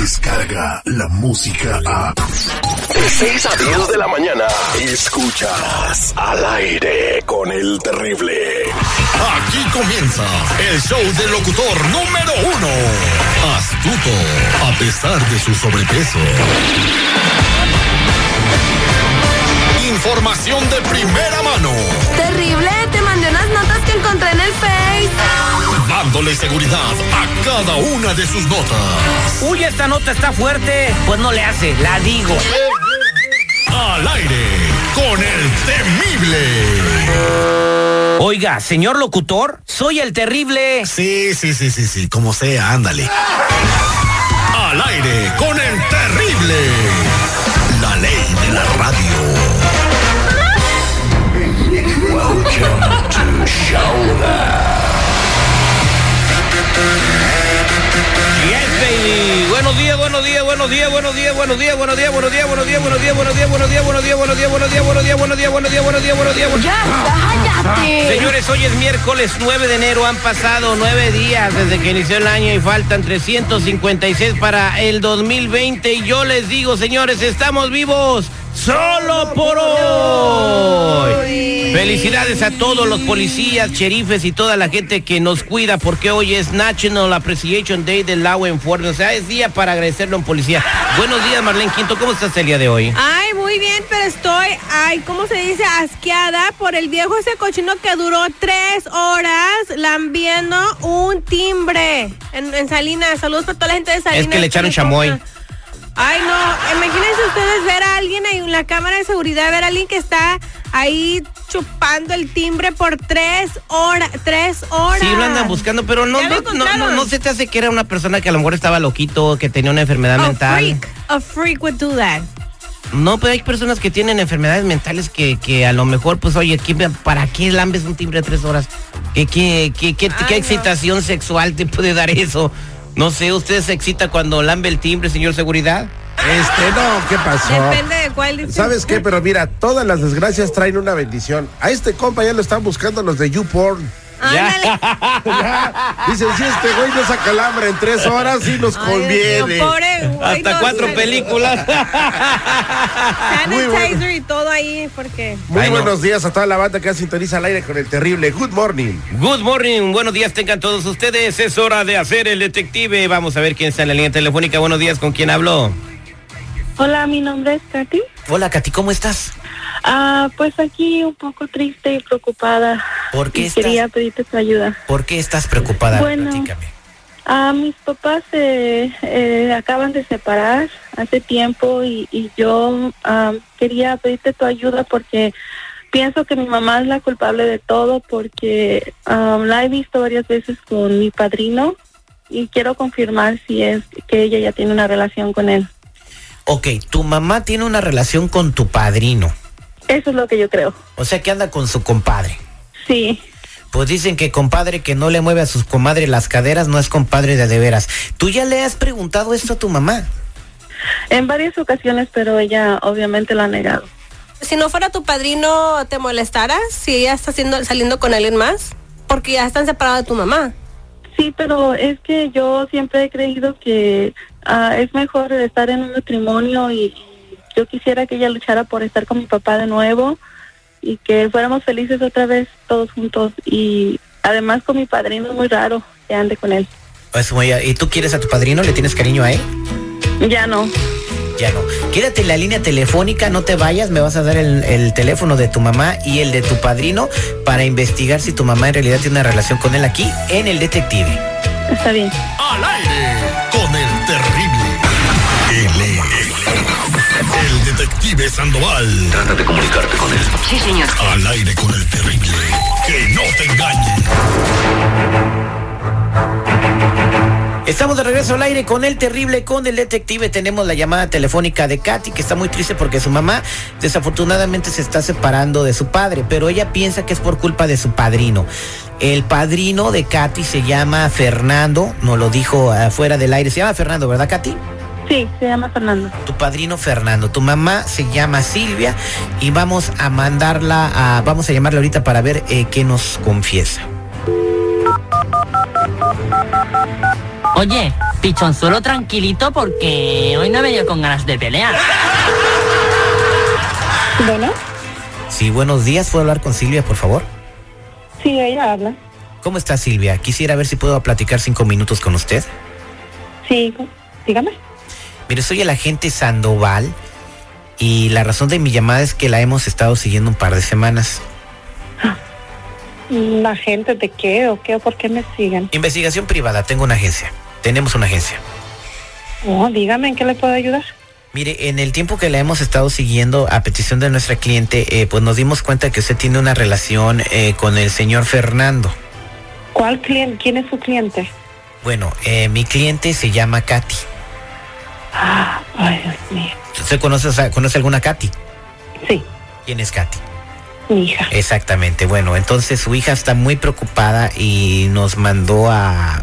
llega la música a... De 6 a 10 de la mañana, escuchas al aire con el terrible. Aquí comienza el show del locutor número uno. Astuto, a pesar de su sobrepeso. Información de primera mano. Terrible, te mandé unas notas que encontré en el Face. Dándole seguridad a cada una de sus notas. Uy, esta nota está fuerte. Pues no le hace, la digo. Al aire con el temible. Oiga, señor locutor, soy el terrible. Sí, sí, sí, sí, sí, como sea, ándale. Al aire con el terrible. Buenos días, buenos días, buenos días, buenos días, buenos días, buenos días, buenos días, buenos días, buenos días, buenos días, buenos días, buenos días, buenos días, buenos días, buenos días, buenos días, buenos días, buenos días, buenos días, cállate. Señores, hoy es miércoles 9 de enero, han pasado nueve días desde que inició el año y faltan 356 para el 2020 y yo les digo, señores, estamos vivos solo por hoy. Felicidades a todos los policías, sheriffes y toda la gente que nos cuida porque hoy es National Appreciation Day del Law Enforcement, o sea, es día para agradecerlo en policía. Buenos días, Marlene Quinto, ¿cómo estás el día de hoy? Ay, muy bien, pero estoy, ay, ¿cómo se dice? Asqueada por el viejo ese cochino que duró tres horas lambiendo un timbre en, en Salinas. Saludos para toda la gente de Salinas. Es que le echaron chamoy. Ay, no, imagínense ustedes ver a alguien ahí en la cámara de seguridad, ver a alguien que está ahí chupando el timbre por tres horas, tres horas. Sí, lo andan buscando, pero no, ¿Ya lo no, no, no, no se te hace que era una persona que a lo mejor estaba loquito, que tenía una enfermedad A mental. freak, a freak would do that. No, pero hay personas que tienen enfermedades mentales que, que a lo mejor, pues, oye, ¿qué- ¿para qué lambes un timbre tres horas? ¿Qué, qué, qué, qué, Ay, qué no. excitación sexual te puede dar eso? No sé, ¿usted se excita cuando lambe el timbre, señor seguridad? Este, no, ¿qué pasó? Depende de cuál dice. ¿Sabes qué? Pero mira, todas las desgracias traen una bendición. A este compa ya lo están buscando los de YouPorn. Ándale. Ya. Dicen, si este güey no saca calambre en tres horas, sí nos Ay, conviene. Dios pobre güey, Hasta no, cuatro san- películas. Muy Sanitizer bueno. y todo ahí, porque. Muy Ay, no. buenos días a toda la banda que sintoniza al aire con el terrible. Good morning. Good morning, buenos días tengan todos ustedes. Es hora de hacer el detective. Vamos a ver quién está en la línea telefónica. Buenos días, ¿con quién hablo? Hola, mi nombre es Katy. Hola, Katy, ¿cómo estás? Ah, pues aquí un poco triste y preocupada. ¿Por qué Y estás- Quería pedirte tu ayuda. ¿Por qué estás preocupada? Bueno. Ah, mis papás eh, eh, acaban de separar hace tiempo y, y yo ah, quería pedirte tu ayuda porque pienso que mi mamá es la culpable de todo porque ah, la he visto varias veces con mi padrino y quiero confirmar si es que ella ya tiene una relación con él. Ok, tu mamá tiene una relación con tu padrino. Eso es lo que yo creo. O sea que anda con su compadre. Sí. Pues dicen que compadre que no le mueve a sus comadres las caderas no es compadre de de veras. ¿Tú ya le has preguntado esto a tu mamá? En varias ocasiones, pero ella obviamente lo ha negado. Si no fuera tu padrino, ¿te molestaras si ella está haciendo, saliendo con alguien más? Porque ya están separados de tu mamá. Sí, pero es que yo siempre he creído que ah, es mejor estar en un matrimonio y yo quisiera que ella luchara por estar con mi papá de nuevo y que fuéramos felices otra vez todos juntos y además con mi padrino es muy raro que ande con él. Pues, muy- ¿Y tú quieres a tu padrino? ¿Le tienes cariño a él? Ya no. Ya no. Quédate en la línea telefónica, no te vayas, me vas a dar el, el teléfono de tu mamá y el de tu padrino para investigar si tu mamá en realidad tiene una relación con él aquí en el detective. Está bien. Al aire con el terrible. Sandoval. Trata de comunicarte con él. Sí, señor. Al aire con el terrible. Que no te engañen. Estamos de regreso al aire con el terrible, con el detective. Tenemos la llamada telefónica de Katy, que está muy triste porque su mamá desafortunadamente se está separando de su padre, pero ella piensa que es por culpa de su padrino. El padrino de Katy se llama Fernando, nos lo dijo afuera del aire. Se llama Fernando, ¿verdad, Katy? Sí, se llama Fernando. Tu padrino Fernando, tu mamá se llama Silvia y vamos a mandarla a, vamos a llamarla ahorita para ver eh, qué nos confiesa. Oye, pichonzuelo tranquilito porque hoy no he venido con ganas de pelear. Bueno, Sí, buenos días. ¿Puedo hablar con Silvia, por favor? sí, ella habla. ¿Cómo está Silvia? Quisiera ver si puedo platicar cinco minutos con usted. Sí, dígame. Mire, soy el agente Sandoval y la razón de mi llamada es que la hemos estado siguiendo un par de semanas. ¿La gente de qué o qué o por qué me siguen? Investigación privada, tengo una agencia. Tenemos una agencia. Oh, dígame en qué le puedo ayudar. Mire, en el tiempo que la hemos estado siguiendo a petición de nuestra cliente, eh, pues nos dimos cuenta que usted tiene una relación eh, con el señor Fernando. ¿Cuál cliente? ¿Quién es su cliente? Bueno, eh, mi cliente se llama Katy. Ah, ay, Dios mío. ¿Usted conoce, conoce alguna Katy? Sí, ¿Quién es Katy? mi hija. Exactamente. Bueno, entonces su hija está muy preocupada y nos mandó a,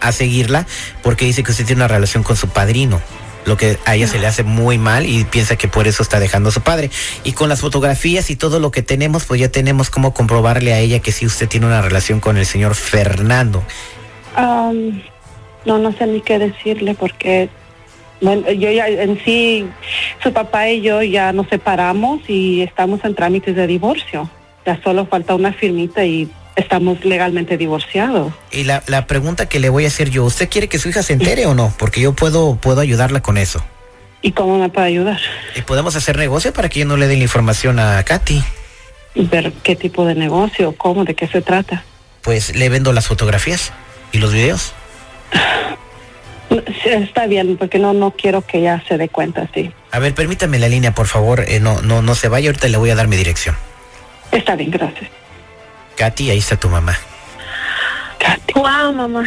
a seguirla porque dice que usted tiene una relación con su padrino. Lo que a ella se le hace muy mal y piensa que por eso está dejando a su padre. Y con las fotografías y todo lo que tenemos, pues ya tenemos cómo comprobarle a ella que sí usted tiene una relación con el señor Fernando. No, no sé ni qué decirle porque, bueno, yo ya en sí, su papá y yo ya nos separamos y estamos en trámites de divorcio. Ya solo falta una firmita y estamos legalmente divorciados. Y la, la pregunta que le voy a hacer yo, ¿usted quiere que su hija se entere o no? Porque yo puedo, puedo ayudarla con eso. ¿Y cómo me puede ayudar? Y podemos hacer negocio para que yo no le dé la información a Katy. Ver qué tipo de negocio, cómo, de qué se trata. Pues le vendo las fotografías y los videos. Sí, Está bien, porque no, no quiero que ella se dé cuenta, sí. A ver, permítame la línea, por favor. Eh, no, no, no se vaya, ahorita le voy a dar mi dirección. Está bien, gracias. Katy, ahí está tu mamá. Wow, mamá.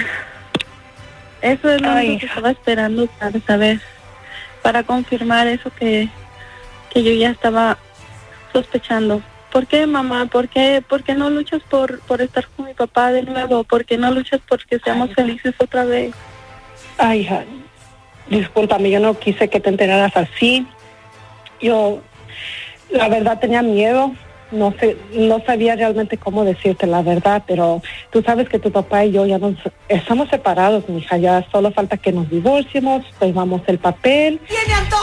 Eso es lo Ay, único que estaba esperando para saber, para confirmar eso que, que yo ya estaba sospechando. ¿Por qué, mamá? ¿Por qué, por qué no luchas por, por estar con mi papá de nuevo? ¿Por qué no luchas porque seamos felices otra vez? Ay, hija, discúlpame, yo no quise que te enteraras así. Yo, la verdad, tenía miedo. No sé, no sabía realmente cómo decirte la verdad, pero tú sabes que tu papá y yo ya nos estamos separados, mija. Ya solo falta que nos divorciemos, firmamos el papel.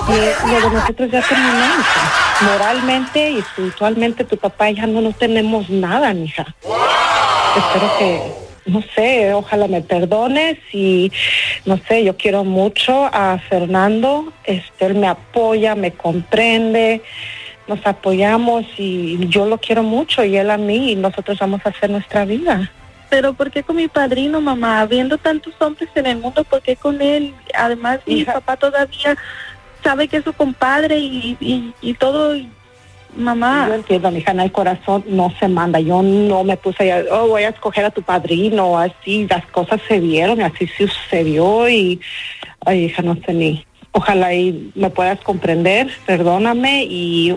Y lo de nosotros ya terminó, hija. Moralmente y espiritualmente, tu papá y ya no nos tenemos nada, mija. Espero que, no sé, ojalá me perdones y, no sé, yo quiero mucho a Fernando. Este, él me apoya, me comprende, nos apoyamos y yo lo quiero mucho y él a mí y nosotros vamos a hacer nuestra vida. Pero ¿por qué con mi padrino, mamá? Habiendo tantos hombres en el mundo, ¿por qué con él? Además, mi papá todavía sabe que es su compadre y, y, y todo. y- mamá. Yo entiendo, mi hija, el corazón no se manda. Yo no me puse a, oh, voy a escoger a tu padrino, así. Las cosas se dieron y así sucedió y, ay, hija, no sé ni. Ojalá y me puedas comprender, perdóname y,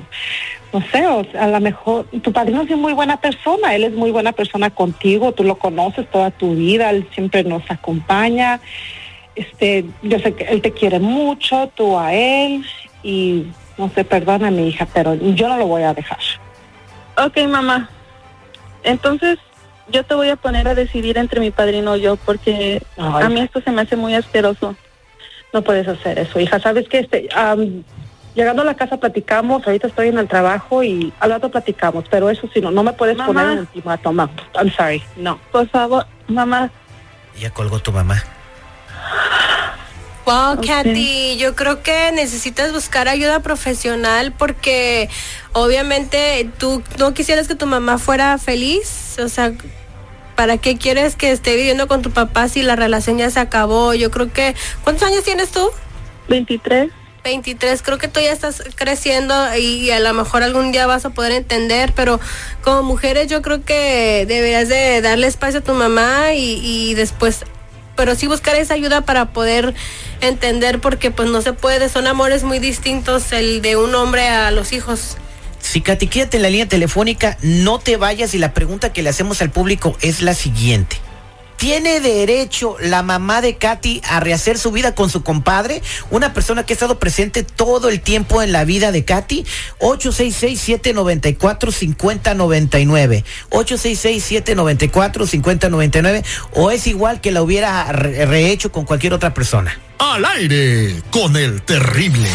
no sé, o sea, a lo mejor, tu padrino es muy buena persona, él es muy buena persona contigo, tú lo conoces toda tu vida, él siempre nos acompaña. Este, yo sé que él te quiere mucho, tú a él y no sé, perdóname hija, pero yo no lo voy a dejar. Ok, mamá. Entonces, yo te voy a poner a decidir entre mi padrino y yo, porque Ay. a mí esto se me hace muy asqueroso. No puedes hacer eso, hija. Sabes que este, am, llegando a la casa platicamos. Ahorita estoy en el trabajo y al rato platicamos. Pero eso sí, no, no me puedes Mamá. poner un ultimátum. No, I'm sorry, no. Por favor, mamá. Ya colgó tu mamá. Wow, Katy, yo creo que necesitas buscar ayuda profesional porque obviamente tú no quisieras que tu mamá fuera feliz, o sea, ¿para qué quieres que esté viviendo con tu papá si la relación ya se acabó? Yo creo que ¿cuántos años tienes tú? 23. 23, creo que tú ya estás creciendo y a lo mejor algún día vas a poder entender, pero como mujeres yo creo que deberías de darle espacio a tu mamá y, y después, pero sí buscar esa ayuda para poder entender porque pues no se puede, son amores muy distintos el de un hombre a los hijos. Sí, Katy, quédate en la línea telefónica, no te vayas y la pregunta que le hacemos al público es la siguiente. ¿Tiene derecho la mamá de Katy a rehacer su vida con su compadre? Una persona que ha estado presente todo el tiempo en la vida de Katy. 866-794-5099. 866-794-5099. ¿O es igual que la hubiera re- rehecho con cualquier otra persona? Al aire con el terrible.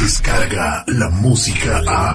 Descarga la música a.